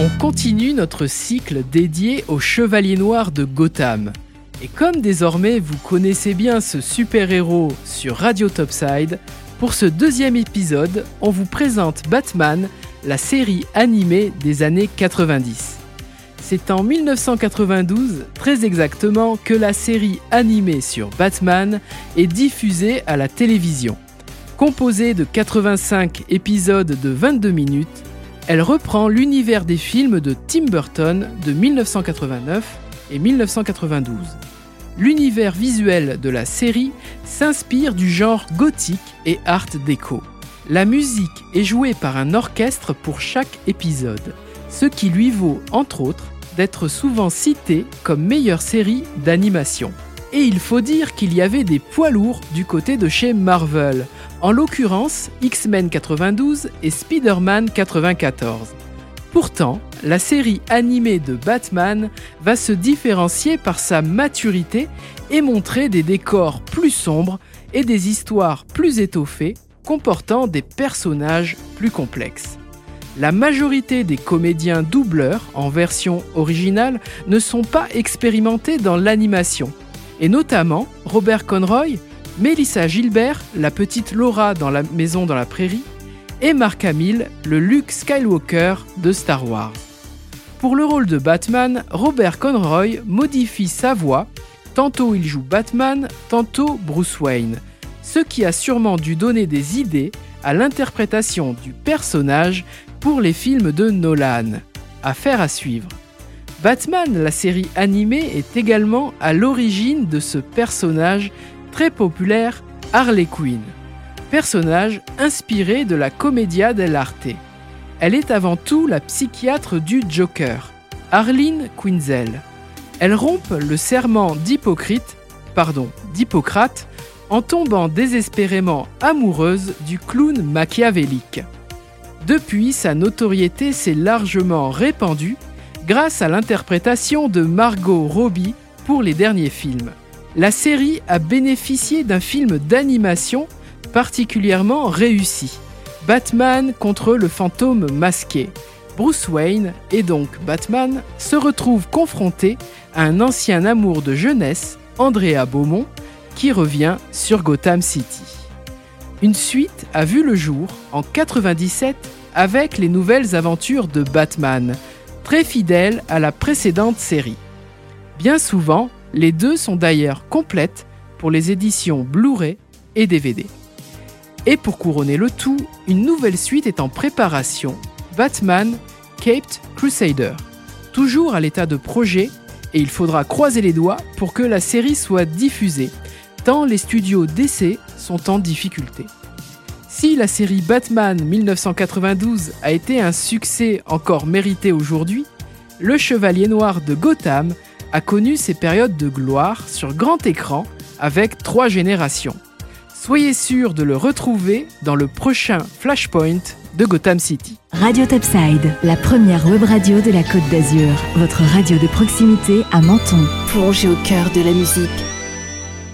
On continue notre cycle dédié aux Chevaliers Noirs de Gotham. Et comme désormais vous connaissez bien ce super-héros sur Radio Topside, pour ce deuxième épisode, on vous présente Batman, la série animée des années 90. C'est en 1992, très exactement, que la série animée sur Batman est diffusée à la télévision. Composée de 85 épisodes de 22 minutes, elle reprend l'univers des films de Tim Burton de 1989 et 1992. L'univers visuel de la série s'inspire du genre gothique et art déco. La musique est jouée par un orchestre pour chaque épisode, ce qui lui vaut, entre autres, d'être souvent cité comme meilleure série d'animation. Et il faut dire qu'il y avait des poids lourds du côté de chez Marvel, en l'occurrence X-Men 92 et Spider-Man 94. Pourtant, la série animée de Batman va se différencier par sa maturité et montrer des décors plus sombres et des histoires plus étoffées comportant des personnages plus complexes. La majorité des comédiens doubleurs en version originale ne sont pas expérimentés dans l'animation, et notamment Robert Conroy, Melissa Gilbert, la petite Laura dans La Maison dans la Prairie, et Mark Hamill, le Luke Skywalker de Star Wars. Pour le rôle de Batman, Robert Conroy modifie sa voix, tantôt il joue Batman, tantôt Bruce Wayne, ce qui a sûrement dû donner des idées à l'interprétation du personnage pour les films de Nolan. Affaire à suivre. Batman, la série animée, est également à l'origine de ce personnage très populaire, Harley Quinn. Personnage inspiré de la commedia dell'arte. Elle est avant tout la psychiatre du Joker, Arlene Quinzel. Elle rompt le serment d'Hippocrate, pardon, d'Hippocrate en tombant désespérément amoureuse du clown machiavélique. Depuis, sa notoriété s'est largement répandue grâce à l'interprétation de Margot Robbie pour les derniers films. La série a bénéficié d'un film d'animation particulièrement réussi. Batman contre le fantôme masqué. Bruce Wayne, et donc Batman, se retrouve confronté à un ancien amour de jeunesse, Andrea Beaumont, qui revient sur Gotham City. Une suite a vu le jour en 97 avec les nouvelles aventures de Batman, très fidèles à la précédente série. Bien souvent, les deux sont d'ailleurs complètes pour les éditions Blu-ray et DVD. Et pour couronner le tout, une nouvelle suite est en préparation, Batman Caped Crusader. Toujours à l'état de projet, et il faudra croiser les doigts pour que la série soit diffusée, tant les studios DC sont en difficulté. Si la série Batman 1992 a été un succès encore mérité aujourd'hui, le Chevalier Noir de Gotham a connu ses périodes de gloire sur grand écran avec trois générations. Soyez sûr de le retrouver dans le prochain Flashpoint de Gotham City. Radio Topside, la première web radio de la Côte d'Azur, votre radio de proximité à Menton. Plongez au cœur de la musique